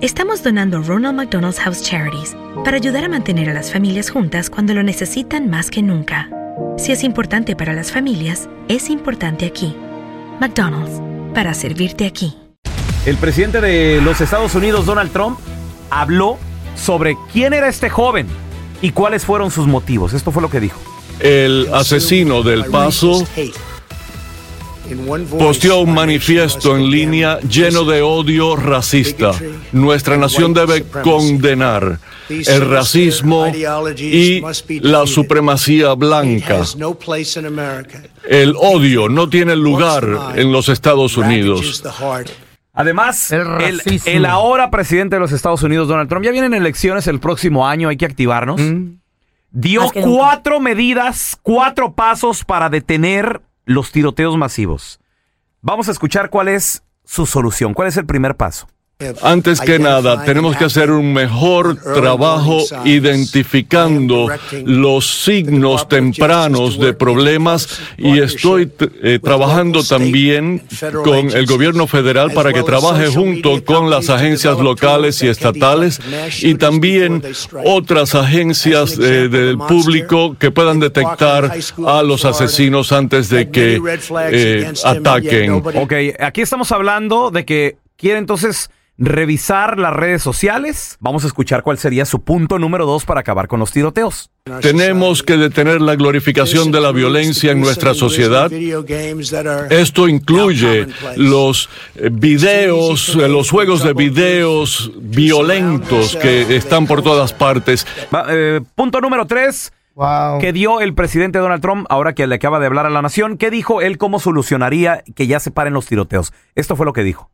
estamos donando Ronald McDonald's House Charities para ayudar a mantener a las familias juntas cuando lo necesitan más que nunca. Si es importante para las familias, es importante aquí. McDonald's, para servirte aquí. El presidente de los Estados Unidos, Donald Trump, habló sobre quién era este joven y cuáles fueron sus motivos. Esto fue lo que dijo. El asesino del Paso posteó un manifiesto en línea lleno de odio racista. Nuestra nación debe condenar el racismo y la supremacía blanca. El odio no tiene lugar en los Estados Unidos. Además, el, el ahora presidente de los Estados Unidos, Donald Trump, ya vienen elecciones el próximo año, hay que activarnos. Dio Más que nunca. cuatro medidas, cuatro pasos para detener los tiroteos masivos. Vamos a escuchar cuál es su solución, cuál es el primer paso. Antes que nada, tenemos que hacer un mejor trabajo identificando los signos tempranos de problemas y estoy eh, trabajando también con el gobierno federal para que trabaje junto con las agencias locales y estatales y también otras agencias eh, del público que puedan detectar a los asesinos antes de que eh, ataquen. Ok, aquí estamos hablando de que quiere entonces revisar las redes sociales. Vamos a escuchar cuál sería su punto número dos para acabar con los tiroteos. Tenemos que detener la glorificación de la violencia en nuestra sociedad. Esto incluye los eh, videos, eh, los juegos de videos violentos que están por todas partes. Eh, punto número tres. Que dio el presidente Donald Trump, ahora que le acaba de hablar a la nación, ¿qué dijo él cómo solucionaría que ya se paren los tiroteos? Esto fue lo que dijo.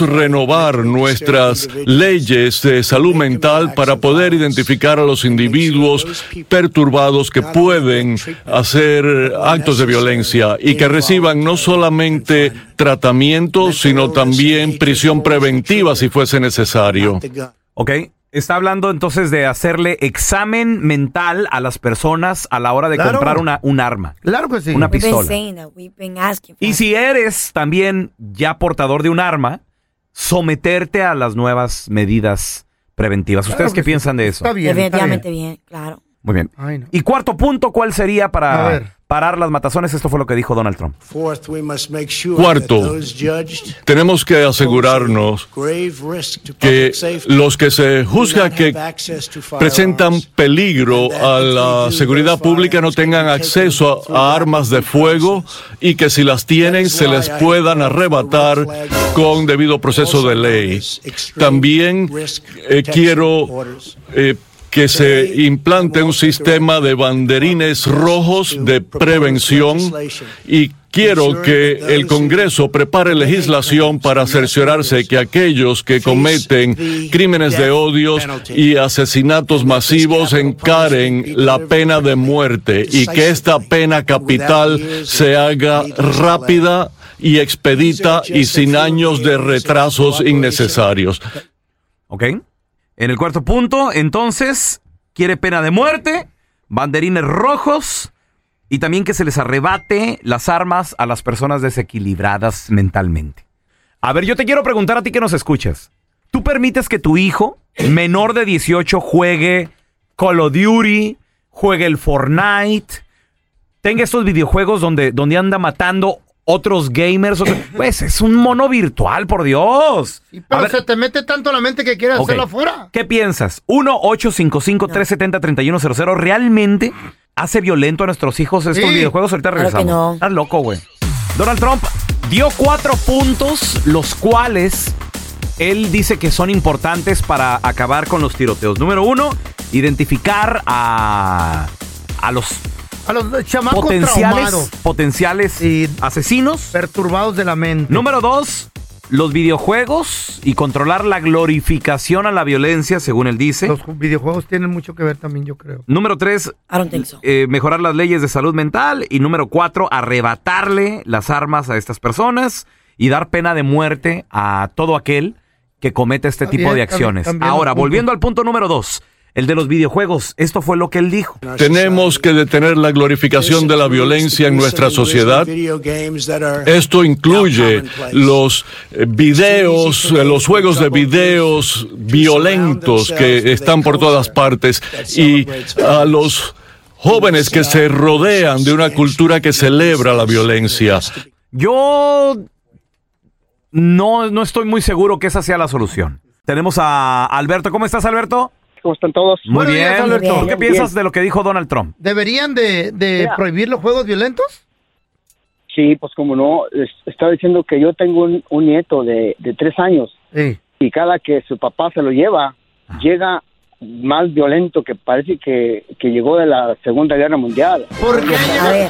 Renovar nuestras leyes de salud mental para poder identificar a los individuos perturbados que pueden hacer actos de violencia y que reciban no solamente tratamiento, sino también prisión preventiva si fuese necesario. Ok. Está hablando entonces de hacerle examen mental a las personas a la hora de Claro. comprar una, un arma. Claro que sí. Una pistola. Y si eres también ya portador de un arma, someterte a las nuevas medidas preventivas. ¿Ustedes Claro qué que sí. piensan de eso? Está bien, está Definitivamente bien. bien, claro. Muy bien. Ay, no. Y cuarto punto, ¿cuál sería para parar las matazones? Esto fue lo que dijo Donald Trump. Cuarto, tenemos que asegurarnos que los que se juzga que presentan peligro a la seguridad pública no tengan acceso a, a armas de fuego y que si las tienen se les puedan arrebatar con debido proceso de ley. También eh, quiero eh, que se implante un sistema de banderines rojos de prevención y quiero que el Congreso prepare legislación para cerciorarse que aquellos que cometen crímenes de odios y asesinatos masivos encaren la pena de muerte y que esta pena capital se haga rápida y expedita y sin años de retrasos innecesarios. ¿Ok? En el cuarto punto, entonces, quiere pena de muerte, banderines rojos y también que se les arrebate las armas a las personas desequilibradas mentalmente. A ver, yo te quiero preguntar a ti que nos escuchas. ¿Tú permites que tu hijo, menor de 18, juegue Call of Duty, juegue el Fortnite, tenga estos videojuegos donde, donde anda matando otros gamers? Pues es un mono virtual, por Dios. pero se te mete tanto la mente que quieres hacerlo afuera. ¿Qué piensas? 1-855-370-3100. ¿Realmente hace violento a nuestros hijos estos videojuegos? Ahorita regresamos. no. Estás loco, güey. Donald Trump dio cuatro puntos, los cuales él dice que son importantes para acabar con los tiroteos. Número uno, identificar a, a los a los chamacos potenciales, potenciales asesinos. Perturbados de la mente. Número dos, los videojuegos y controlar la glorificación a la violencia, según él dice. Los videojuegos tienen mucho que ver también, yo creo. Número tres, eh, mejorar las leyes de salud mental. Y número cuatro, arrebatarle las armas a estas personas y dar pena de muerte a todo aquel que cometa este tipo de acciones. Ahora, volviendo al punto número dos, el de los videojuegos, esto fue lo que él dijo. Tenemos que detener la glorificación de la violencia en nuestra sociedad. Esto incluye los eh, videos, eh, los juegos de videos violentos que están por todas partes y a los jóvenes que se rodean de una cultura que celebra la violencia. Yo no, no estoy muy seguro que esa sea la solución. Tenemos a Alberto. ¿Cómo estás, Alberto? ¿Cómo están todos? Muy bien, Alberto. ¿Qué piensas de lo que dijo Donald Trump? ¿Deberían de, prohibir los juegos violentos? Sí, pues como no, estaba diciendo que yo tengo un, nieto de, tres años y cada que su papá se lo lleva, ah. llega más violento que parece que, llegó de la Segunda Guerra Mundial. ¿Por qué?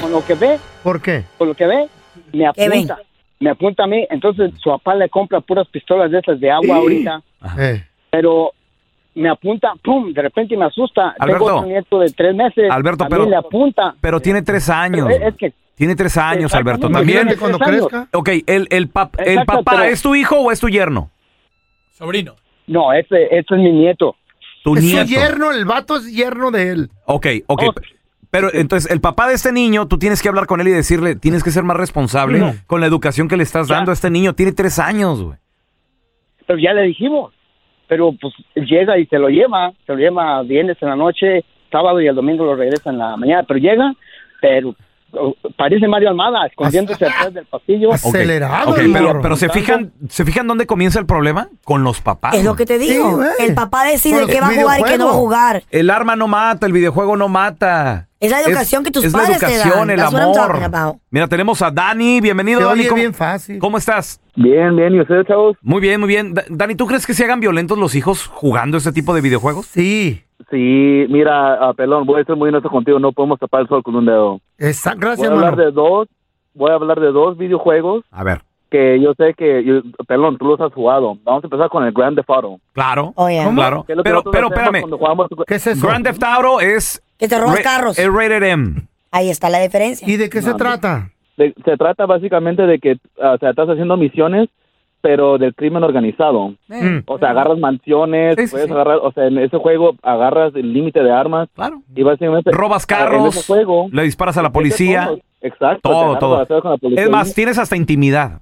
Con lo que ve. ¿Por qué? Con lo que ve, me apunta me apunta a mí, entonces su papá le compra puras pistolas de esas de agua ahorita, pero me apunta, pum, de repente me asusta. Alberto, Tengo un nieto de tres meses, Alberto, pero, le apunta. Pero tiene tres años. tiene tres años, Alberto, también. Cuando crezca. Ok, el, el, el papá, ¿es tu hijo o es tu yerno? Sobrino. No, ese, ese es mi nieto. Tu es su yerno, el vato es yerno de él. Ok, ok. Oh, pero entonces, el papá de este niño, tú tienes que hablar con él y decirle, tienes que ser más responsable con la educación que le estás dando a este niño. Tiene tres años, güey. Pero ya le dijimos. Pero pues llega y se lo lleva, se lo lleva viernes en la noche, sábado y el domingo lo regresa en la mañana. Pero llega, pero parece Mario Almada, escondiéndose atrás del pasillo. Acelerado. pero, pero se fijan, ¿se fijan dónde comienza el problema? Con los papás. Es lo que te digo. el papá decide qué va a jugar y qué no va a jugar. El arma no mata, el videojuego no mata. Es la educación que tus padres te dan. Es la educación, el amor. Mira, tenemos a Dani. Bienvenido, Dani. ¿Cómo, bien fácil. ¿Cómo estás? Bien, bien. ¿Y ustedes, chavos? Muy bien, muy bien. Dani, ¿tú crees que se hagan violentos los hijos jugando este tipo de videojuegos? Sí. Sí, mira, uh, pelón, voy a ser muy honesto contigo, no podemos tapar el sol con un dedo. Esa, gracias, voy a hablar de dos, voy a hablar de dos videojuegos. A ver. Que yo sé que, pelón, tú los has jugado. Vamos a empezar con el Grand Theft Auto. Claro, oh, claro. Pero, pero espérame, ¿qué es eso? Grand Theft Auto es... Que te robas carros. Es rated M. Ahí está la diferencia. ¿Y de qué se trata? se trata básicamente de que, o sea, estás haciendo misiones pero del crimen organizado. Mm. O sea, agarras mansiones, puedes agarrar, o sea, en ese juego agarras el límite de armas. Claro. Y básicamente robas carros, juego, le disparas a la policía. Exacto. Todo, todo. Es más, tienes hasta intimidad.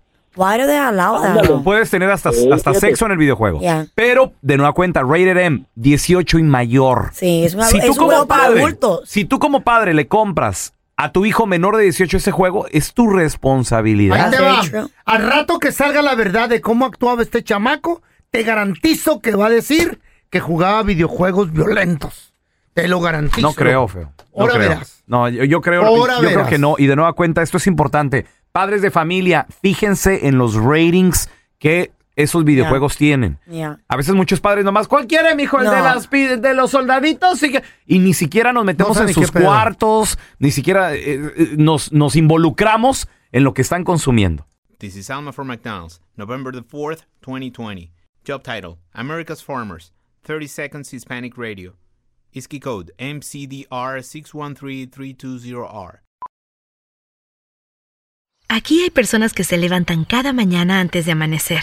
Puedes tener hasta, hasta sexo en el videojuego. Pero, de nueva cuenta, rated M, 18 y mayor. Sí, es, una, si tú como padre, adultos. Si tú como padre le compras a tu hijo menor de 18 ese juego, es tu responsabilidad. Al rato que salga la verdad de cómo actuaba este chamaco, te garantizo que va a decir que jugaba videojuegos violentos. Te lo garantizo. No creo, feo. No Ahora creo. verás. No, yo, creo, yo creo que no. Y de nueva cuenta, esto es importante. Padres de familia, fíjense en los ratings que esos videojuegos tienen. A veces muchos padres nomás, ¿cuál quiere, mijo? ¿El de, las, de los soldaditos? Y, ni siquiera nos metemos en sus cuartos, ni siquiera eh, eh, nos, nos involucramos en lo que están consumiendo. This is Alma for McDonald's, November the 4th, 2020. Job title, America's Farmers, 30 Seconds Hispanic Radio. ISKI code, MCDR613320R. Aquí hay personas que se levantan cada mañana antes de amanecer